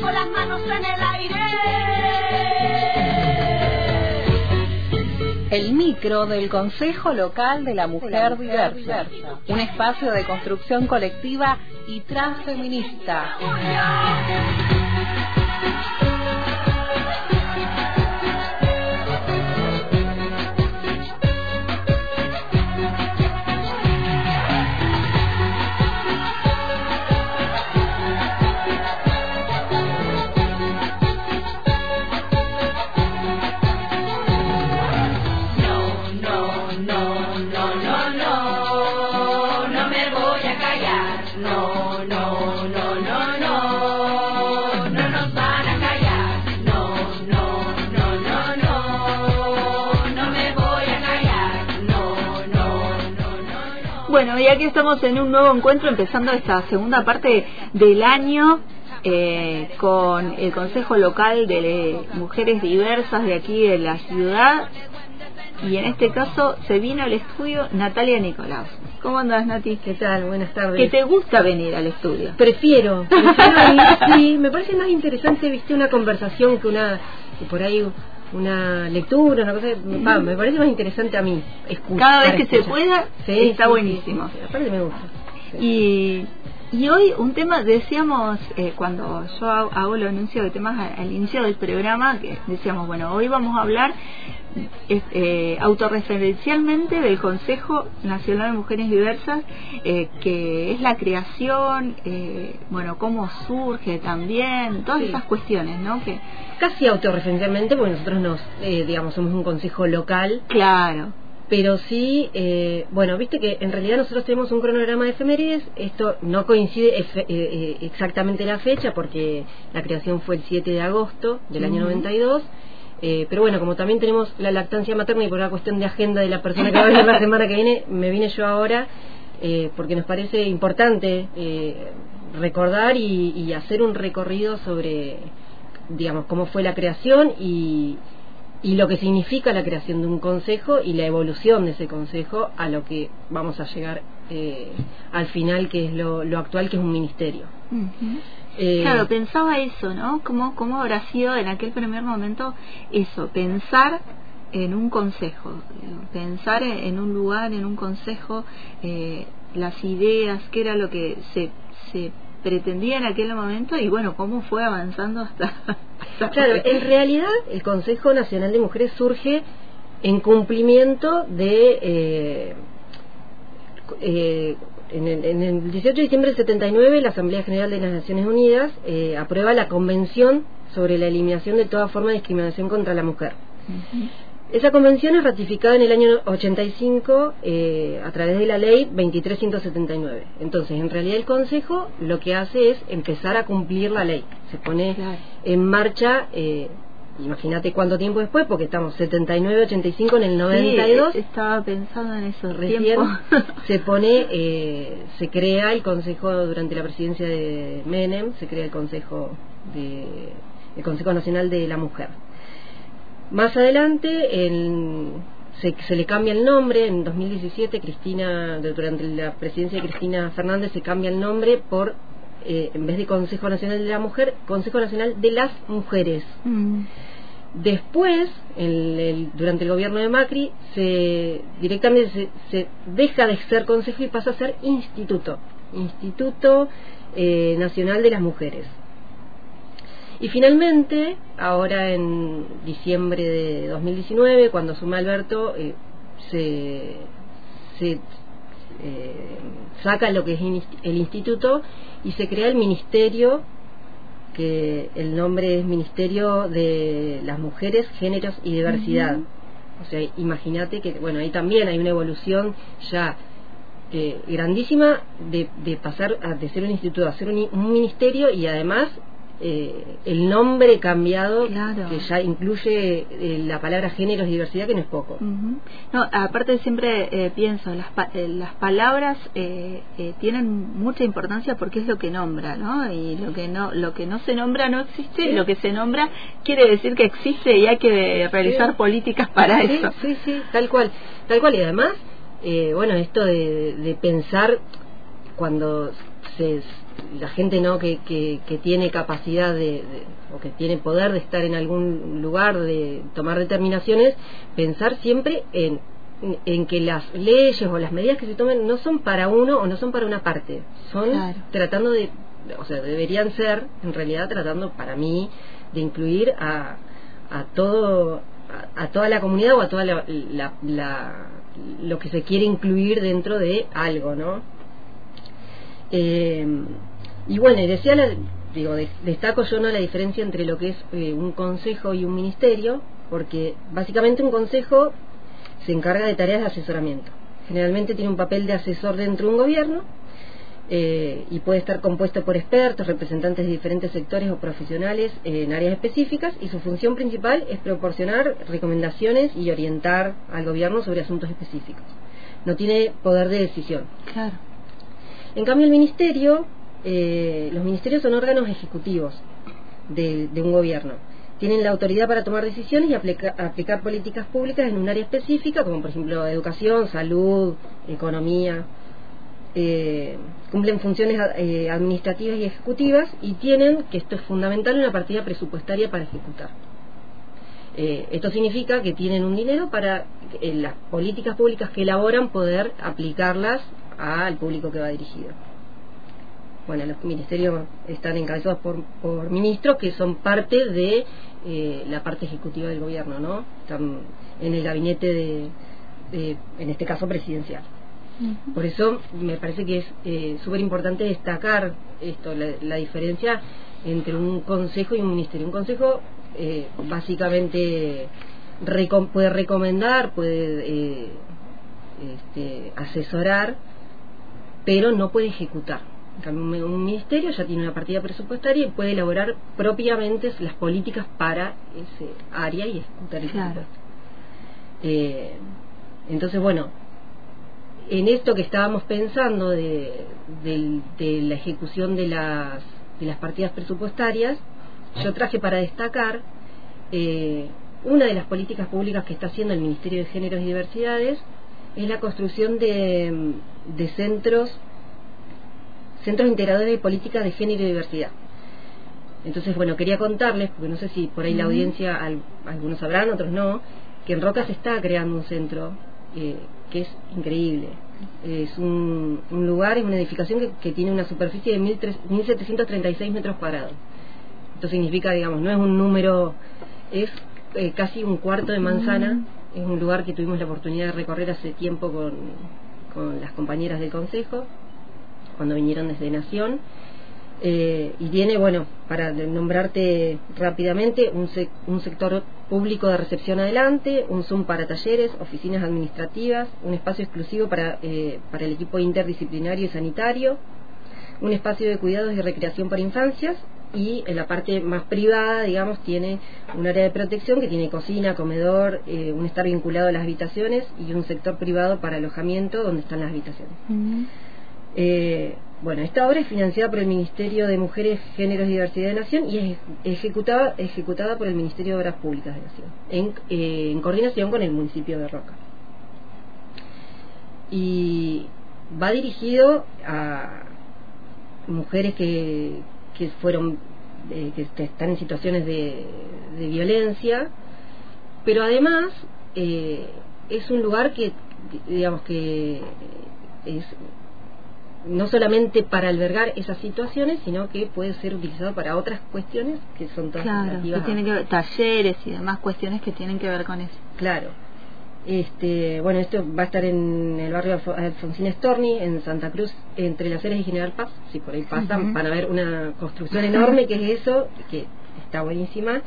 con las manos en el aire. El micro del Consejo Local de la Mujer Diversa, un espacio de construcción colectiva y transfeminista. Bueno, y aquí estamos en un nuevo encuentro, empezando esta segunda parte del año eh, con el Consejo Local de Mujeres Diversas de aquí de la ciudad. Y en este caso se vino al estudio Natalia Nicolás. ¿Cómo andas, Nati? ¿Qué tal? Buenas tardes. ¿Que te gusta venir al estudio? Prefiero, prefiero ir, sí, me parece más interesante, viste, una conversación que una, que por ahí una lectura, una cosa, va, me parece más interesante a mí escuchar. Cada vez que se pueda, Sí, está sí, buenísimo. sí, aparte me gusta. Y, y hoy un tema, decíamos, eh, cuando yo hago, hago los anuncios de temas a- al inicio del programa, que decíamos, bueno, hoy vamos a hablar eh, eh, autorreferencialmente del Consejo Nacional de Mujeres Diversas, eh, que es la creación, eh, bueno, cómo surge también, todas esas cuestiones, ¿no? Que, Casi autorreferencialmente, porque nosotros nos, eh, digamos, somos un consejo local, claro, pero sí, eh, bueno, viste que en realidad nosotros tenemos un cronograma de efemérides, esto no coincide efe- eh, eh, exactamente la fecha, porque la creación fue el 7 de agosto del año Ujú. 92, eh, pero bueno, como también tenemos la lactancia materna y por una cuestión de agenda de la persona que va a venir la semana que viene, me vine yo ahora, eh, porque nos parece importante eh, recordar y, y hacer un recorrido sobre, digamos, cómo fue la creación y, y lo que significa la creación de un consejo y la evolución de ese consejo a lo que vamos a llegar eh, al final, que es lo, lo actual, que es un ministerio. Eh, Claro, pensaba eso, ¿no? ¿Cómo, ¿Cómo habrá sido en aquel primer momento eso? Pensar en un consejo, pensar en en un lugar, en un consejo, eh, las ideas, qué era lo que se, se pretendía en aquel momento y bueno, cómo fue avanzando hasta... hasta Claro, en realidad el Consejo Nacional de Mujeres surge en cumplimiento de... eh, eh, en, el, en el 18 de diciembre del 79 la Asamblea General de las Naciones Unidas eh, aprueba la Convención sobre la eliminación de toda forma de discriminación contra la mujer. Ujú. Esa convención es ratificada en el año 85 eh, a través de la ley 2379. Entonces, en realidad el Consejo lo que hace es empezar a cumplir la ley. Se pone Claro. en marcha, eh, imagínate cuánto tiempo después, porque estamos 79-85 en el 92. Sí, estaba pensando en eso Recién tiempo. se pone, eh, se crea el Consejo durante la presidencia de Menem, se crea el Consejo de, el Consejo Nacional de la Mujer. Más adelante el- se, se le cambia el nombre, en 2017 Cristina, durante la presidencia de Cristina Fernández se cambia el nombre por, eh, en vez de Consejo Nacional de la Mujer, Consejo Nacional de las Mujeres. Mm. Después, el- el- durante el gobierno de Macri, se directamente se, se deja de ser consejo y pasa a ser instituto, Instituto eh, Nacional de las Mujeres. Y finalmente, ahora en diciembre de 2019, cuando asume Alberto, eh, se, se eh, saca lo que es el instituto y se crea el ministerio que el nombre es Ministerio de las Mujeres, Géneros y Diversidad. O sea, imagínate que, bueno, ahí también hay una evolución ya eh, grandísima de, de pasar a, de ser un instituto a ser un, un ministerio y además eh, el nombre cambiado Claro. que ya incluye eh, la palabra géneros y diversidad que no es poco. Ujú. No, aparte siempre eh, pienso, las, pa- eh, las palabras eh, eh, tienen mucha importancia porque es lo que nombra, ¿no? Y lo que no lo que no se nombra no existe, y lo que se nombra quiere decir que existe y hay que realizar Sí. políticas para sí, eso. Sí, sí, tal cual, tal cual. Y además, eh, bueno, esto de, de pensar cuando se, la gente no que, que, que tiene capacidad de, o que tiene poder de estar en algún lugar de tomar determinaciones pensar siempre en en que las leyes o las medidas que se tomen no son para uno o no son para una parte. Son tratando de o sea deberían ser en realidad tratando para mí de incluir a, a todo a, toda la comunidad o a toda la, la, lo que se quiere incluir dentro de algo no eh, y bueno, decía, digo, destaco yo no la diferencia entre lo que es eh, un consejo y un ministerio, porque básicamente un consejo se encarga de tareas de asesoramiento. Generalmente tiene un papel de asesor dentro de un gobierno eh, y puede estar compuesto por expertos, representantes de diferentes sectores o profesionales en áreas específicas y su función principal es proporcionar recomendaciones y orientar al gobierno sobre asuntos específicos. No tiene poder de decisión. Claro. En cambio, el ministerio, eh, los ministerios son órganos ejecutivos de, un gobierno. Tienen la autoridad para tomar decisiones y aplicar políticas públicas en un área específica, como por ejemplo educación, salud, economía. Eh, cumplen funciones eh, administrativas y ejecutivas y tienen, que esto es fundamental, una partida presupuestaria para ejecutar. esto significa que tienen un dinero para las políticas públicas que elaboran poder aplicarlas al público que va dirigido. Bueno, los ministerios están encabezados por, por ministros que son parte de eh, la parte ejecutiva del gobierno, ¿no? Están en el gabinete de, en este caso, presidencial. Por eso me parece que es eh, súper importante destacar esto, la, diferencia entre un consejo y un ministerio. Un consejo eh, básicamente puede recomendar, puede este, asesorar, pero no puede ejecutar. un ministerio ya tiene una partida presupuestaria y puede elaborar propiamente las políticas para ese área y ejecutar el claro. Eh, entonces, bueno, en esto que estábamos pensando de, la ejecución de las, de las partidas presupuestarias, yo traje para destacar eh, una de las políticas públicas que está haciendo el Ministerio de Géneros y Diversidades es la construcción de, de centros centros integradores de política de género y diversidad. Entonces, bueno, quería contarles, porque no sé si por ahí la audiencia, algunos sabrán, otros no, que en Roca se está creando un centro eh, que es increíble. Es un, lugar, es una edificación que, tiene una superficie de 1.736 metros cuadrados. Esto significa, digamos, no es un número, es eh, casi un cuarto de manzana. Es un lugar que tuvimos la oportunidad de recorrer hace tiempo con, con las compañeras del Consejo, cuando vinieron desde Nación. Eh, y tiene, bueno, para nombrarte rápidamente, un, un, sector público de recepción adelante, un Zoom para talleres, oficinas administrativas, un espacio exclusivo para, eh, para el equipo interdisciplinario y sanitario, un espacio de cuidados y recreación para infancias y en la parte más privada, digamos, tiene un área de protección que tiene cocina, comedor, eh, un estar vinculado a las habitaciones y un sector privado para alojamiento donde están las habitaciones. Eh, bueno, esta obra es financiada por el Ministerio de Mujeres, Géneros y Diversidad de Nación y es ejecutada, ejecutada por el Ministerio de Obras Públicas de Nación, en, eh, en coordinación con el municipio de Roca. Y va dirigido a mujeres que, que fueron eh, que están en situaciones de, violencia pero además eh, es un lugar que digamos que es no solamente para albergar esas situaciones, sino que puede ser utilizado para otras cuestiones que son todas claro, que tienen que ver, talleres y demás cuestiones que tienen que ver con eso. Claro. Este, bueno, esto va a estar en el barrio Alfonsín Storni, en Santa Cruz, entre las Heras y General Paz. Si por ahí pasan, van a ver una construcción enorme que es eso, que está buenísima.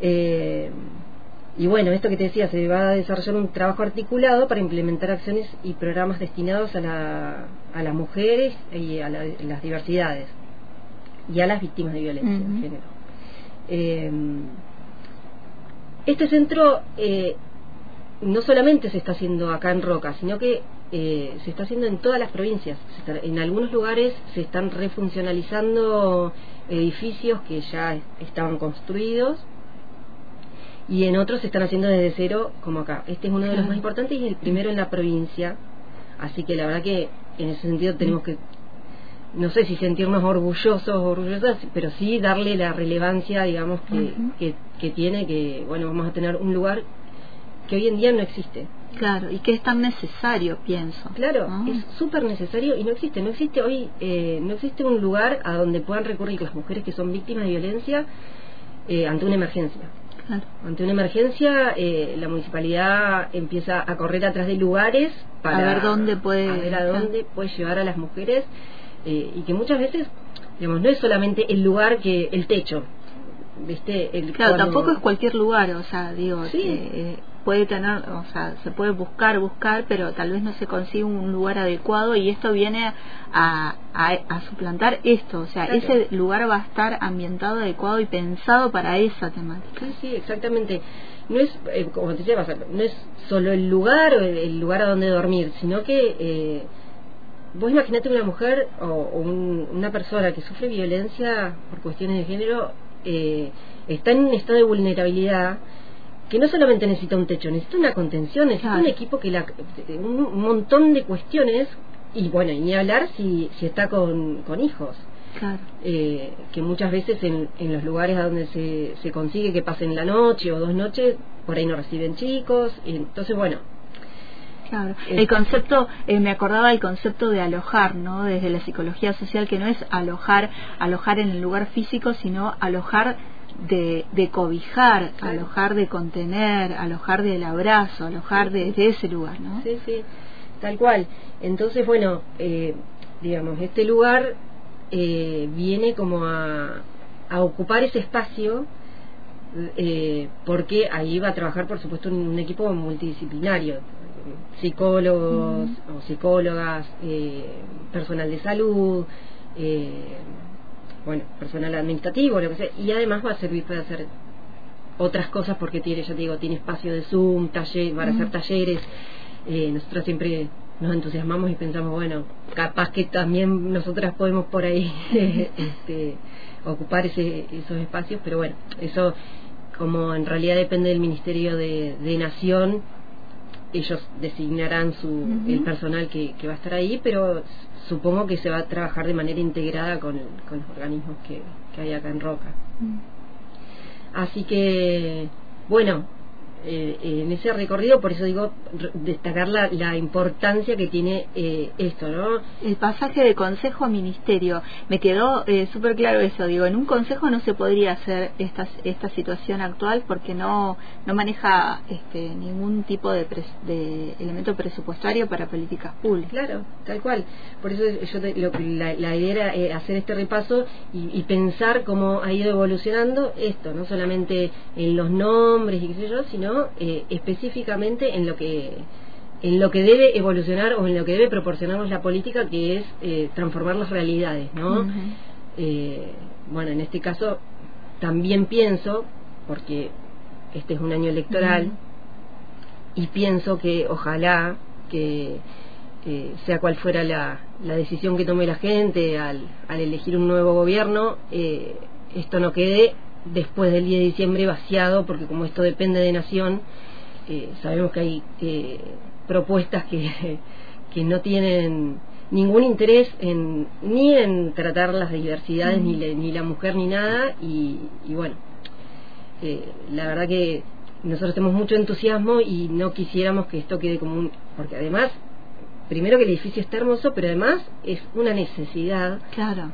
Eh, y bueno, esto que te decía, se va a desarrollar un trabajo articulado para implementar acciones y programas destinados a, la, a las mujeres y a, las diversidades y a las víctimas de violencia en género. Eh, este centro eh, no solamente se está haciendo acá en Roca, sino que eh, se está haciendo en todas las provincias. en algunos lugares se están refuncionalizando edificios que ya estaban construidos y en otros se están haciendo desde cero, como acá. Este es uno de los más importantes y el primero en la provincia. Así que la verdad que en ese sentido tenemos que no sé si sentirnos orgullosos o orgullosas, pero sí darle la relevancia, digamos, que, que, que tiene, que, bueno, vamos a tener un lugar que hoy en día no existe. Claro, y que es tan necesario, pienso. Claro, es súper necesario y no existe, no existe hoy, eh, no existe un lugar a donde puedan recurrir las mujeres que son víctimas de violencia eh, ante una emergencia. Claro. Ante una emergencia, eh, la municipalidad empieza a correr atrás de lugares para A ver dónde puede- a ver a claro. dónde puede llevar a las mujeres eh, y que muchas veces, digamos, no es solamente el lugar que el techo, viste, el Claro, cuando- tampoco es cualquier lugar, o sea, digo, Sí. eh, eh, puede tener, o sea, se puede buscar, buscar, pero tal vez no se consigue un lugar adecuado y esto viene a, a, a suplantar esto, o sea, Claro. ese lugar va a estar ambientado, adecuado y pensado para esa temática. Sí, sí, exactamente. No es, eh, como te decía, no es solo el lugar o el, el lugar a donde dormir, sino que eh, vos imaginate una mujer o, o un- una persona que sufre violencia por cuestiones de género, eh, está en un estado de vulnerabilidad que no solamente necesita un techo, necesita una contención, necesita Claro. un equipo que la, un, montón de cuestiones y bueno, y ni hablar si, si está con, con hijos Claro. eh, que muchas veces en, en los lugares a donde se, se consigue que pasen la noche o dos noches, por ahí no reciben chicos, y entonces bueno, Claro. Eh, El concepto, eh, me acordaba del concepto de alojar, ¿no? Desde la psicología social, que no es alojar, alojar en el lugar físico, sino alojar de, de cobijar, Claro. alojar de contener, alojar del abrazo, alojar de, de ese lugar, ¿no? sí, sí, tal cual. Entonces bueno, eh, digamos, este lugar eh, viene como a, a ocupar ese espacio. eh, porque ahí va a trabajar por supuesto un, un equipo multidisciplinario psicólogos o psicólogas eh, personal de salud eh, bueno personal administrativo lo que sea y además va a servir para hacer otras cosas porque tiene ya te digo tiene espacio de zoom taller para hacer talleres. Eh, nosotros siempre nos entusiasmamos y pensamos bueno capaz que también nosotras podemos por ahí este, ocupar ese, esos espacios pero bueno eso como en realidad depende del Ministerio de, de Nación ellos designarán su el personal que, que va a estar ahí pero supongo que se va a trabajar de manera integrada con, con los organismos que, que hay acá en Roca. Así que, bueno, eh, en ese recorrido, por eso digo, destacar la, la importancia que tiene eh, esto, ¿no? El pasaje de consejo a ministerio, me quedó eh, súper claro eso, digo, en un consejo no se podría hacer esta, esta situación actual porque no, no maneja este, ningún tipo de, pres- de elemento presupuestario para políticas públicas. Claro, tal cual. Por eso yo te- lo la, la idea era eh, hacer este repaso y, y pensar cómo ha ido evolucionando esto, no solamente en los nombres y qué sé yo, sino eh, específicamente en lo que en lo que debe evolucionar o en lo que debe proporcionarnos la política, que es eh, transformar las realidades, ¿no? Eh, bueno, en este caso también pienso, porque este es un año electoral, y pienso que ojalá que eh, sea cual fuera la, la decisión que tome la gente al, al elegir un nuevo gobierno, esto no quede después del 10 de diciembre vaciado, porque como esto depende de nación, eh, sabemos que hay eh, propuestas que, que no tienen ningún interés en, ni en tratar las diversidades, ni, la, ni la mujer, ni nada, y, y bueno, eh, la verdad que nosotros tenemos mucho entusiasmo y no quisiéramos que esto quede como un... porque además, primero que el edificio está hermoso, pero además es una necesidad Claro.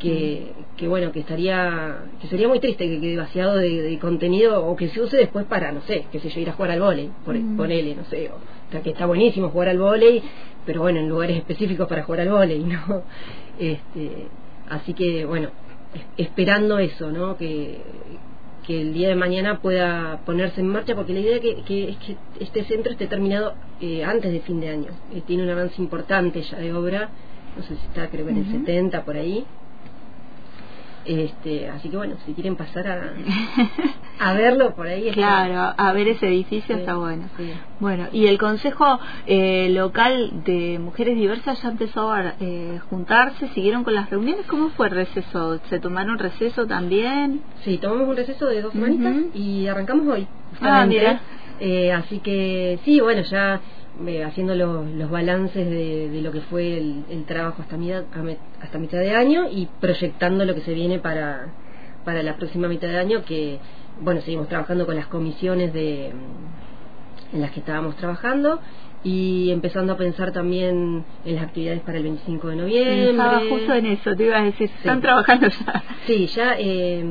Que, que bueno, que estaría, que sería muy triste que quede vaciado de, de contenido o que se use después para, no sé, que sé yo, ir a jugar al vóley, por, Mm. ponele, no sé, o, sea, que está buenísimo jugar al vóley, pero bueno, en lugares específicos para jugar al vóley, ¿no? Este, así que bueno, es- esperando eso, ¿no? Que, que el día de mañana pueda ponerse en marcha, porque la idea que, que es que este centro esté terminado eh, antes de fin de año. Eh, tiene un avance importante ya de obra, no sé si está, creo que en el Ujú. 70 por ahí. Este, así que bueno, si quieren pasar a, a verlo por ahí. está. Claro, a ver ese edificio Sí, está bueno. sí. Bueno, y el Consejo eh, Local de Mujeres Diversas ya empezó a eh, juntarse, siguieron con las reuniones. ¿Cómo fue el receso? ¿Se tomaron receso también? Sí, tomamos un receso de dos semanitas y arrancamos hoy. Ah, mira. Eh, así que sí, bueno, ya eh, haciendo los, los balances de, de lo que fue el, el trabajo hasta, mitad, hasta mitad de año y proyectando lo que se viene para, para la próxima mitad de año, que, bueno, seguimos trabajando con las comisiones de, en las que estábamos trabajando y empezando a pensar también en las actividades para el 25 de noviembre. Estaba justo en eso, te iba a decir, están trabajando ya. Sí, ya eh,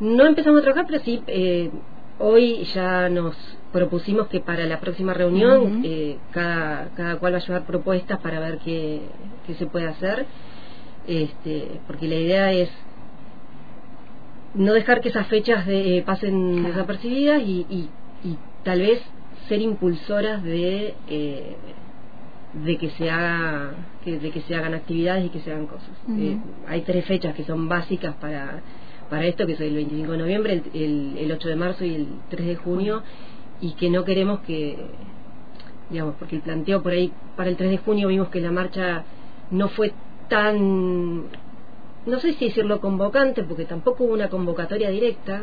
no empezamos a trabajar, pero sí, eh, hoy ya nos propusimos que para la próxima reunión eh, cada, cada cual va a llevar propuestas para ver qué, qué se puede hacer, este, porque la idea es no dejar que esas fechas de- eh, pasen Claro. desapercibidas y, y, y tal vez ser impulsoras de eh, de que se haga que, de que se hagan actividades y que se hagan cosas. Hay tres fechas que son básicas para para esto que es el 25 de noviembre el, el, el 8 de marzo y el 3 de junio y que no queremos que digamos porque el planteo por ahí para el 3 de junio vimos que la marcha no fue tan no sé si decirlo convocante porque tampoco hubo una convocatoria directa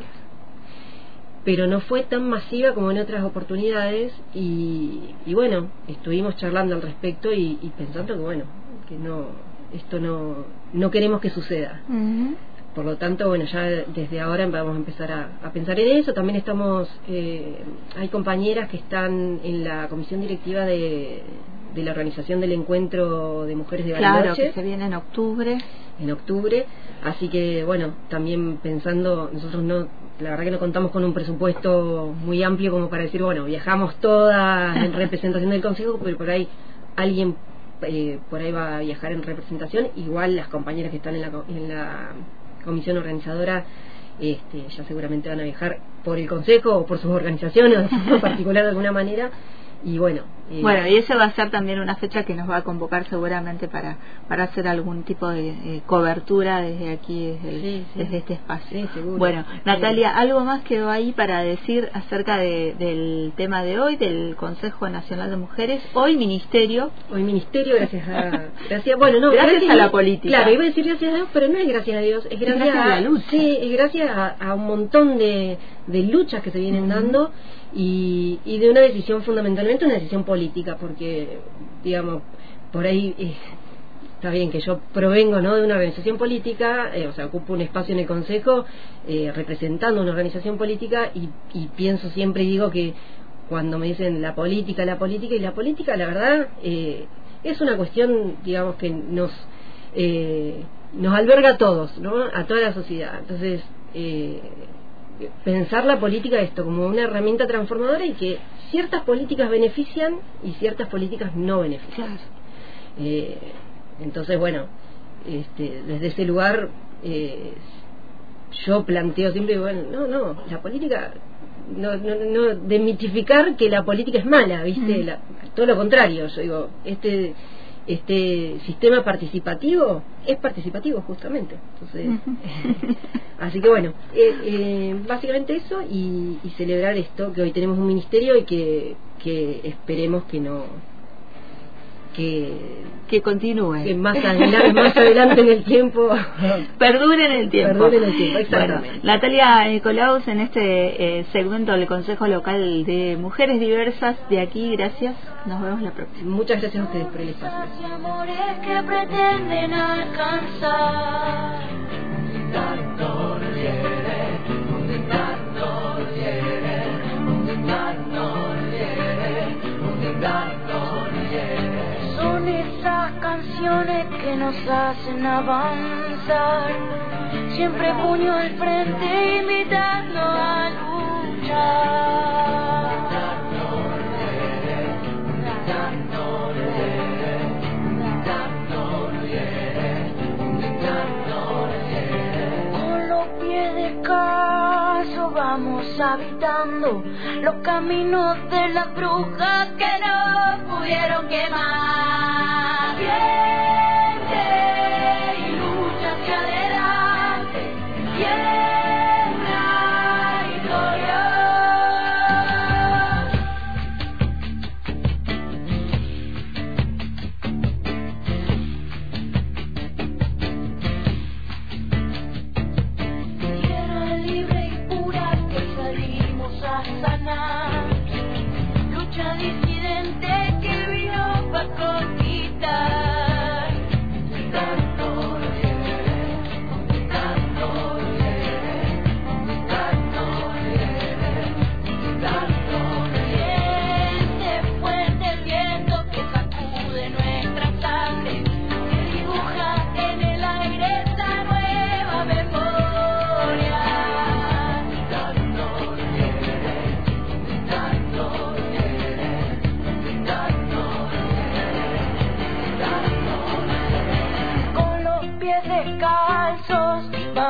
pero no fue tan masiva como en otras oportunidades y, y bueno, estuvimos charlando al respecto y, pensando que bueno, que no, esto no, no queremos que suceda. Ujú. Por lo tanto, bueno, ya desde ahora vamos a empezar a, a pensar en eso. También estamos, eh, hay compañeras que están en la comisión directiva de, de la organización del encuentro de mujeres de Claro, Bariloche que se viene en octubre. en octubre. Así que, bueno, también pensando, nosotros no, la verdad que no contamos con un presupuesto muy amplio como para decir, bueno, viajamos todas en representación del Consejo, pero por ahí alguien eh, por ahí va a viajar en representación. Igual las compañeras que están en la, en la comisión organizadora este, ya seguramente van a viajar por el Consejo o por sus organizaciones o particular de alguna manera. Y bueno, eh, Bueno, y esa va a ser también una fecha que nos va a convocar seguramente para, para hacer algún tipo de eh, cobertura desde aquí, desde, el- Sí, sí. desde este espacio. Sí, seguro. Bueno. Natalia, ¿algo más quedó ahí para decir acerca de- del tema de hoy, del Consejo Nacional de Mujeres? Hoy Ministerio. Hoy ministerio, gracias a... Gracias, bueno, no, Gracias a la política. Claro, iba a decir gracias a Dios, pero no es gracias a Dios, es gracias, gracias a la lucha. Sí, es gracias a, a un montón de, de luchas que se vienen dando y, y de una decisión, fundamentalmente una decisión política, porque, digamos, por ahí... eh, Está bien que yo provengo ¿no? de una organización política, eh, o sea, ocupo un espacio en el Consejo eh, representando una organización política y, y pienso siempre y digo que cuando me dicen la política, la política, y la política, la verdad, eh, es una cuestión, digamos, que nos, eh, nos alberga a todos, ¿no? a toda la sociedad. Entonces, eh, pensar la política esto como una herramienta transformadora y que ciertas políticas benefician y ciertas políticas no benefician. Eh, entonces, bueno, este, desde ese lugar eh, yo planteo siempre, bueno, no, no, la política, no, no, no demitificar que la política es mala, ¿viste? Mm. La- todo lo contrario, yo digo, este este sistema participativo es participativo justamente. Entonces así que bueno eh, eh, básicamente eso y, y celebrar esto que hoy tenemos un ministerio y que, que esperemos que no que, Que continúe. que más adelante más adelante en el tiempo Perduren el tiempo. Perduren el tiempo, exactamente. Bueno, Natalia Nicolaus, en este eh, segmento del Consejo Local de Mujeres Diversas de aquí, gracias. Nos vemos la próxima. muchas gracias a ustedes por el espacio y amores que pretenden alcanzar. tanto quiere, donde tanto quiere, donde tanto quiere, donde tanto quiere. Son esas canciones que nos hacen avanzar, siempre puño al frente invitando a luchar. Con los pies descalzos vamos habitando los caminos de las brujas que no pudieron quemar.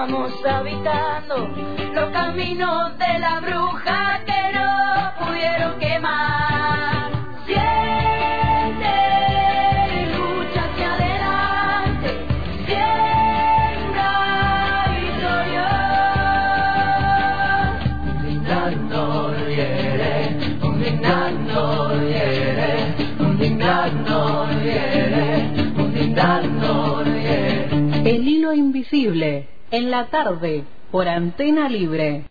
Vamos habitando los caminos de la bruja que no pudieron quemar. Siente y lucha hacia adelante, siembra victoria. Dando viene, un dando viene, un dando viene, un dando viene. El hilo invisible, en la tarde, por antena libre.